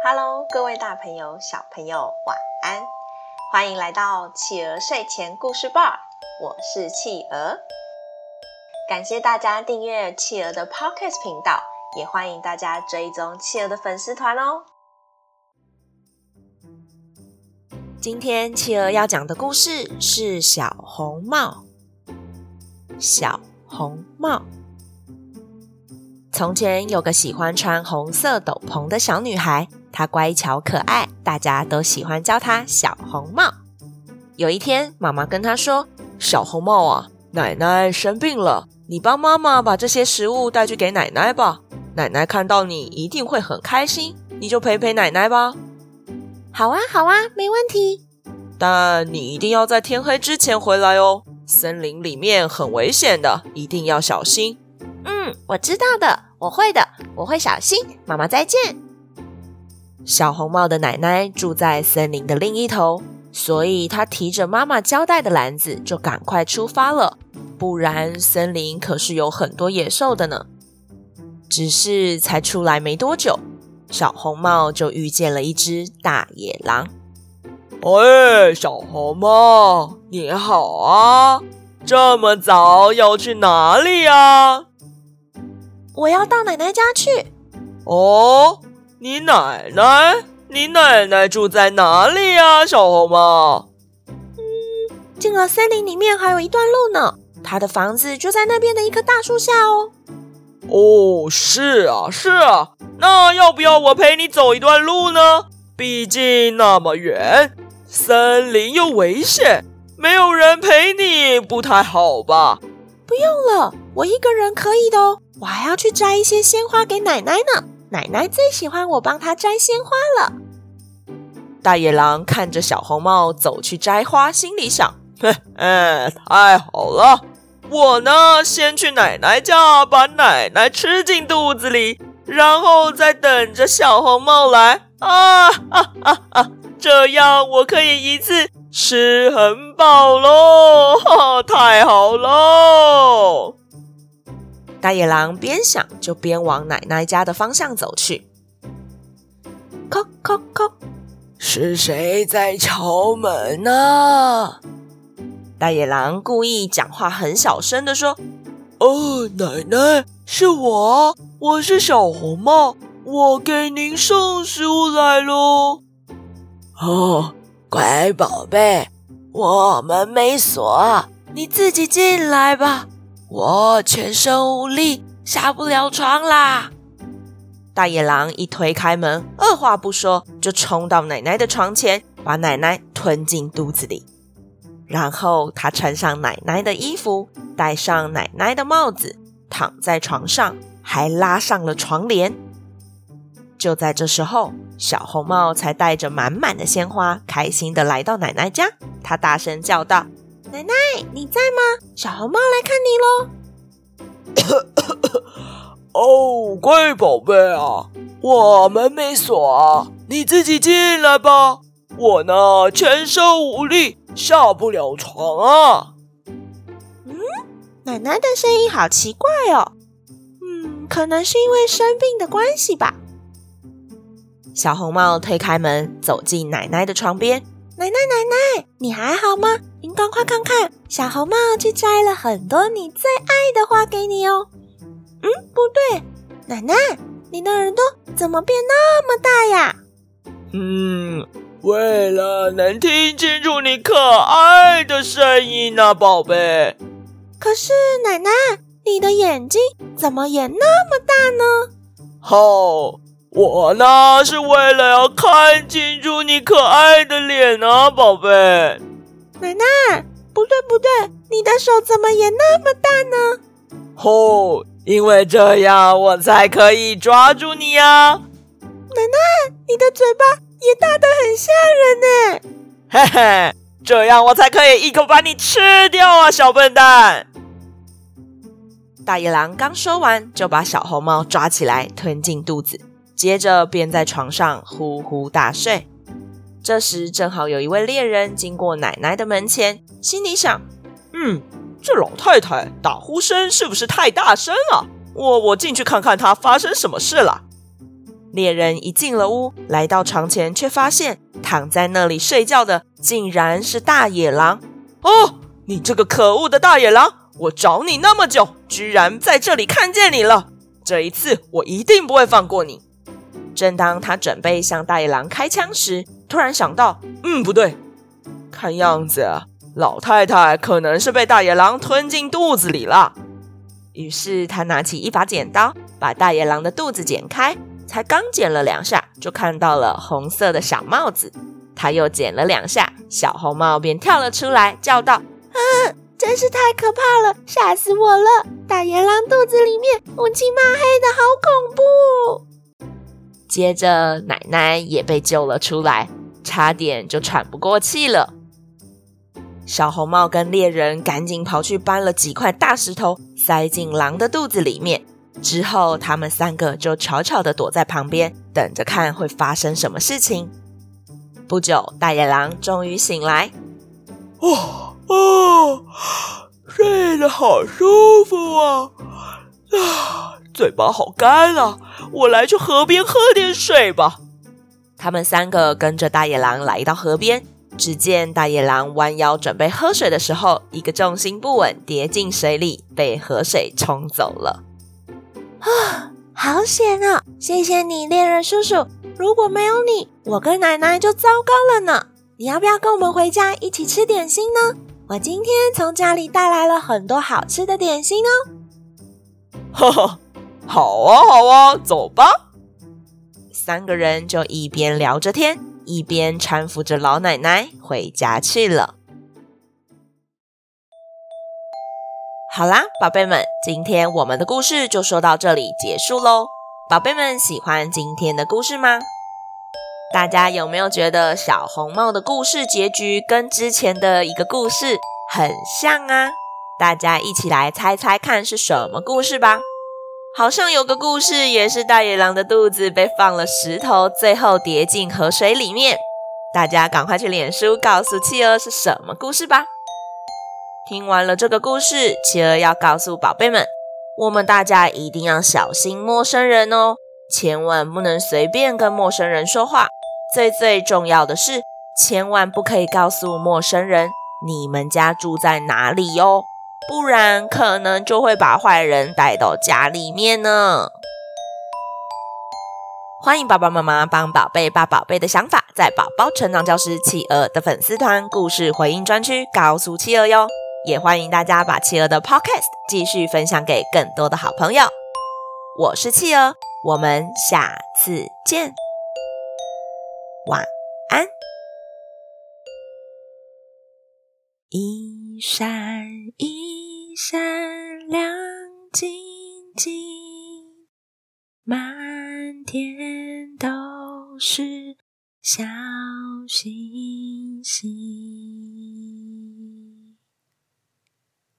Hello，各位大朋友、小朋友，晚安！欢迎来到企鹅睡前故事吧，我是企鹅。感谢大家订阅企鹅的 Podcast 频道，也欢迎大家追踪企鹅的粉丝团哦。今天企鹅要讲的故事是小红帽。小红帽。从前有个喜欢穿红色斗篷的小女孩，她乖巧可爱，大家都喜欢叫它小红帽。有一天，妈妈跟它说：“小红帽啊，奶奶生病了，你帮妈妈把这些食物带去给奶奶吧。奶奶看到你一定会很开心，你就陪陪奶奶吧。”“好啊，好啊，没问题。但你一定要在天黑之前回来哦，森林里面很危险的，一定要小心。”“嗯，我知道的。”我会的，我会小心。妈妈再见。小红帽的奶奶住在森林的另一头，所以她提着妈妈交代的篮子就赶快出发了。不然，森林可是有很多野兽的呢。只是才出来没多久，小红帽就遇见了一只大野狼。喂，小红帽，你好啊！这么早要去哪里呀？我要到奶奶家去。哦，你奶奶？你奶奶住在哪里呀，小红帽？嗯，进了森林里面还有一段路呢。她的房子就在那边的一棵大树下哦。哦，是啊，是啊。那要不要我陪你走一段路呢？毕竟那么远，森林又危险，没有人陪你不太好吧？不用了，我一个人可以的哦。我还要去摘一些鲜花给奶奶呢，奶奶最喜欢我帮她摘鲜花了。大野狼看着小红帽走去摘花，心里想：嘿，哎，太好了！我呢，先去奶奶家把奶奶吃进肚子里，然后再等着小红帽来。啊啊啊啊！这样我可以一次吃很饱喽！哈，太好喽！大野狼边想就边往奶奶家的方向走去。叩叩叩，是谁在敲门呢？大野狼故意讲话很小声的说：“哦，奶奶，是我，我是小红帽，我给您送食物来喽。”哦，乖宝贝，我们没锁，你自己进来吧。我全身无力，下不了床啦！大野狼一推开门，二话不说就冲到奶奶的床前，把奶奶吞进肚子里。然后他穿上奶奶的衣服，戴上奶奶的帽子，躺在床上，还拉上了床帘。就在这时候，小红帽才带着满满的鲜花，开心地来到奶奶家。他大声叫道。奶奶，你在吗？小红帽来看你喽。哦，乖宝贝啊，我门没锁啊，你自己进来吧。我呢，全身无力，下不了床啊。嗯，奶奶的声音好奇怪哦。嗯，可能是因为生病的关系吧。小红帽推开门，走进奶奶的床边。奶奶，奶奶，你还好吗？您赶快看看，小红帽去摘了很多你最爱的花给你哦。嗯，不对，奶奶，你的耳朵怎么变那么大呀？嗯，为了能听清楚你可爱的声音呢，宝贝。可是，奶奶，你的眼睛怎么也那么大呢？好。我呢，是为了要看清楚你可爱的脸啊，宝贝。奶奶，不对不对，你的手怎么也那么大呢？哦，因为这样我才可以抓住你呀。奶奶，你的嘴巴也大得很吓人呢。嘿嘿，这样我才可以一口把你吃掉啊，小笨蛋。大野狼刚说完，就把小红帽抓起来吞进肚子。接着便在床上呼呼大睡。这时正好有一位猎人经过奶奶的门前，心里想：“嗯，这老太太打呼声是不是太大声了？我我进去看看她发生什么事了。”猎人一进了屋，来到床前，却发现躺在那里睡觉的竟然是大野狼。哦，你这个可恶的大野狼！我找你那么久，居然在这里看见你了！这一次我一定不会放过你。正当他准备向大野狼开枪时，突然想到，嗯，不对，看样子，老太太可能是被大野狼吞进肚子里了。于是他拿起一把剪刀，把大野狼的肚子剪开。才刚剪了两下，就看到了红色的小帽子。他又剪了两下，小红帽便跳了出来，叫道：“啊，真是太可怕了，吓死我了！大野狼肚子里面乌漆嘛黑的，好恐怖！”接着，奶奶也被救了出来，差点就喘不过气了。小红帽跟猎人赶紧跑去搬了几块大石头，塞进狼的肚子里面。之后，他们三个就悄悄地躲在旁边，等着看会发生什么事情。不久，大野狼终于醒来。哦哦，睡得好舒服啊！啊，嘴巴好干啊！我来去河边喝点水吧。他们三个跟着大野狼来到河边，只见大野狼弯腰准备喝水的时候，一个重心不稳，跌进水里，被河水冲走了。啊，好险啊！谢谢你，猎人叔叔。如果没有你，我跟奶奶就糟糕了呢。你要不要跟我们回家一起吃点心呢？我今天从家里带来了很多好吃的点心哦。哈哈，好啊，好啊，走吧。三个人就一边聊着天，一边搀扶着老奶奶回家去了。好啦，宝贝们，今天我们的故事就说到这里结束喽。宝贝们喜欢今天的故事吗？大家有没有觉得小红帽的故事结局跟之前的一个故事很像啊？大家一起来猜猜看是什么故事吧。好像有个故事也是大野狼的肚子被放了石头，最后跌进河水里面。大家赶快去脸书告诉企鹅是什么故事吧。听完了这个故事，企鹅要告诉宝贝们，我们大家一定要小心陌生人哦，千万不能随便跟陌生人说话。最最重要的是，千万不可以告诉陌生人你们家住在哪里哦，不然可能就会把坏人带到家里面呢。欢迎爸爸妈妈帮宝贝把宝贝的想法，在宝宝成长教室企鹅的粉丝团故事回应专区告诉企鹅哟。也欢迎大家把企鹅的 Podcast 继续分享给更多的好朋友。我是企鹅，我们下次见，晚安。一一闪一闪亮晶晶，满天都是小星星。